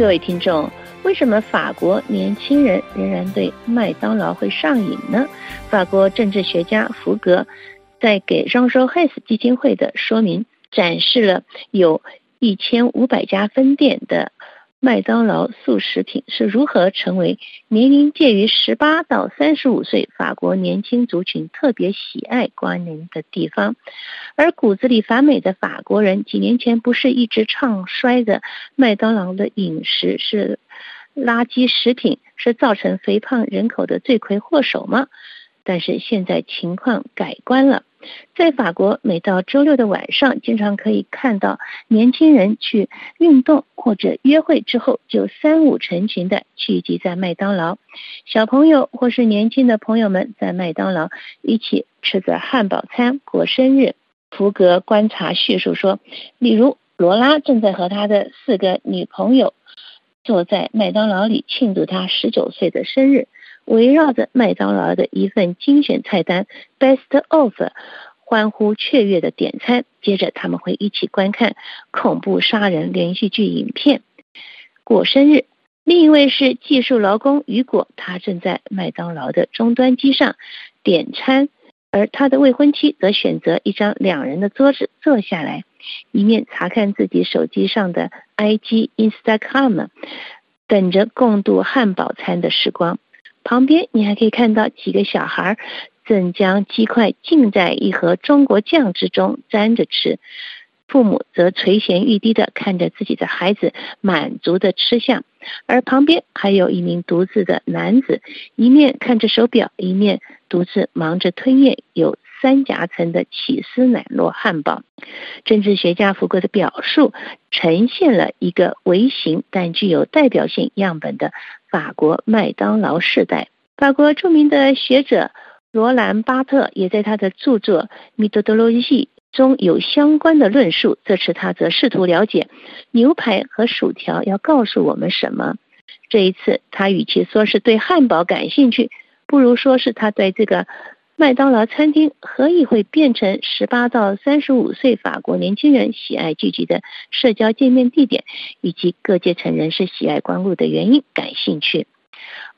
各位听众，为什么法国年轻人仍然对麦当劳会上瘾呢？法国政治学家福格在给 Jean j o h e s 基金会的说明展示了有一千五百家分店的。麦当劳速食品是如何成为年龄介于十八到三十五岁法国年轻族群特别喜爱光临的地方？而骨子里反美的法国人几年前不是一直唱衰的麦当劳的饮食是垃圾食品，是造成肥胖人口的罪魁祸首吗？但是现在情况改观了。在法国，每到周六的晚上，经常可以看到年轻人去运动或者约会之后，就三五成群的聚集在麦当劳。小朋友或是年轻的朋友们在麦当劳一起吃着汉堡餐过生日。福格观察叙述说，例如罗拉正在和他的四个女朋友坐在麦当劳里庆祝他十九岁的生日。围绕着麦当劳的一份精选菜单 Best of，欢呼雀跃的点餐。接着他们会一起观看恐怖杀人连续剧影片，过生日。另一位是技术劳工雨果，他正在麦当劳的终端机上点餐，而他的未婚妻则选择一张两人的桌子坐下来，一面查看自己手机上的 IG Instagram，等着共度汉堡餐的时光。旁边你还可以看到几个小孩正将鸡块浸在一盒中国酱之中沾着吃，父母则垂涎欲滴地看着自己的孩子满足的吃相，而旁边还有一名独自的男子，一面看着手表，一面独自忙着吞咽有三夹层的起司奶酪汉堡。政治学家福格的表述呈现了一个微型但具有代表性样本的。法国麦当劳世代，法国著名的学者罗兰巴特也在他的著作《米多德罗西》中有相关的论述。这次他则试图了解牛排和薯条要告诉我们什么。这一次，他与其说是对汉堡感兴趣，不如说是他对这个麦当劳餐厅何以会变成十八到三十五岁法国年轻人喜爱聚集的社交见面地点，以及各阶层人士喜爱光顾的原因感兴趣。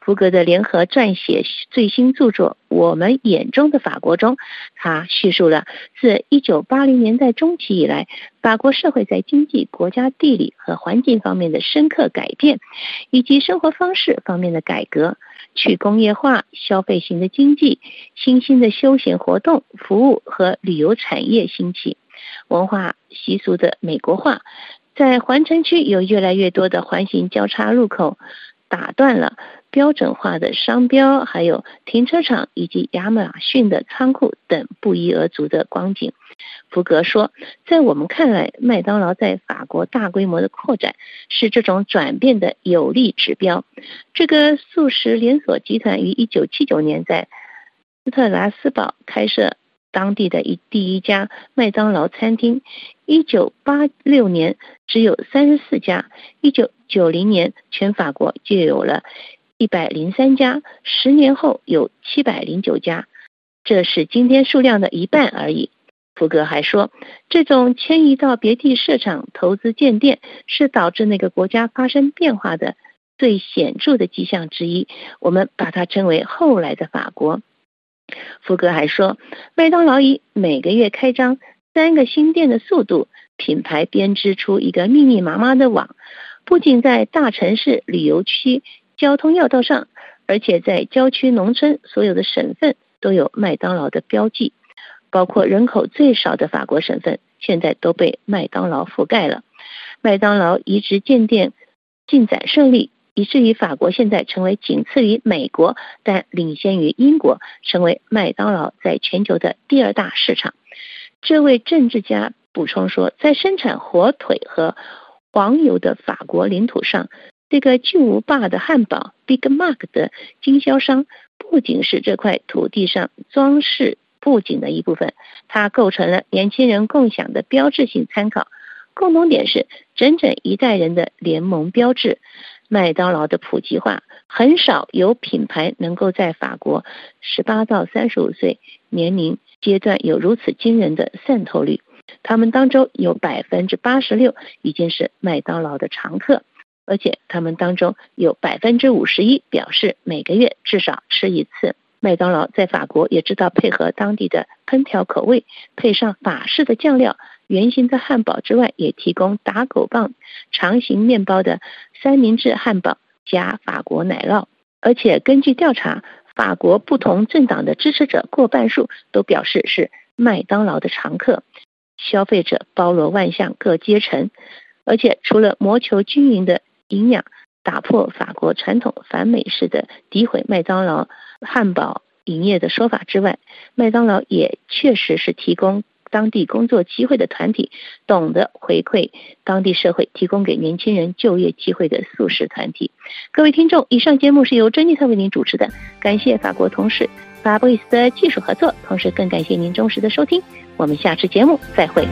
福格的联合撰写最新著作《我们眼中的法国》中，他叙述了自1980年代中期以来，法国社会在经济、国家地理和环境方面的深刻改变，以及生活方式方面的改革，去工业化、消费型的经济、新兴的休闲活动、服务和旅游产业兴起，文化习俗的美国化，在环城区有越来越多的环形交叉路口。打断了标准化的商标，还有停车场以及亚马逊的仓库等不一而足的光景。福格说，在我们看来，麦当劳在法国大规模的扩展是这种转变的有力指标。这个素食连锁集团于一九七九年在斯特拉斯堡开设。当地的一第一家麦当劳餐厅，一九八六年只有三十四家，一九九零年全法国就有了一百零三家，十年后有七百零九家，这是今天数量的一半而已。福格还说，这种迁移到别地设厂、投资建店，是导致那个国家发生变化的最显著的迹象之一。我们把它称为后来的法国。福格还说，麦当劳以每个月开张三个新店的速度，品牌编织出一个密密麻麻的网，不仅在大城市旅游区交通要道上，而且在郊区农村所有的省份都有麦当劳的标记，包括人口最少的法国省份，现在都被麦当劳覆盖了。麦当劳移植建店进展顺利。以至于法国现在成为仅次于美国，但领先于英国，成为麦当劳在全球的第二大市场。这位政治家补充说，在生产火腿和黄油的法国领土上，这个巨无霸的汉堡 Big Mac 的经销商不仅是这块土地上装饰布景的一部分，它构成了年轻人共享的标志性参考。共同点是整整一代人的联盟标志。麦当劳的普及化，很少有品牌能够在法国十八到三十五岁年龄阶段有如此惊人的渗透率。他们当中有百分之八十六已经是麦当劳的常客。而且他们当中有百分之五十一表示每个月至少吃一次。麦当劳在法国也知道配合当地的烹调口味，配上法式的酱料，圆形的汉堡之外，也提供打狗棒、长形面包的三明治汉堡加法国奶酪。而且根据调查，法国不同政党的支持者过半数都表示是麦当劳的常客。消费者包罗万象，各阶层。而且除了谋求均匀的营养，打破法国传统反美式的诋毁麦当劳。汉堡营业的说法之外，麦当劳也确实是提供当地工作机会的团体，懂得回馈当地社会，提供给年轻人就业机会的素食团体。各位听众，以上节目是由珍妮特为您主持的，感谢法国同事法布里斯的技术合作，同时更感谢您忠实的收听。我们下次节目再会。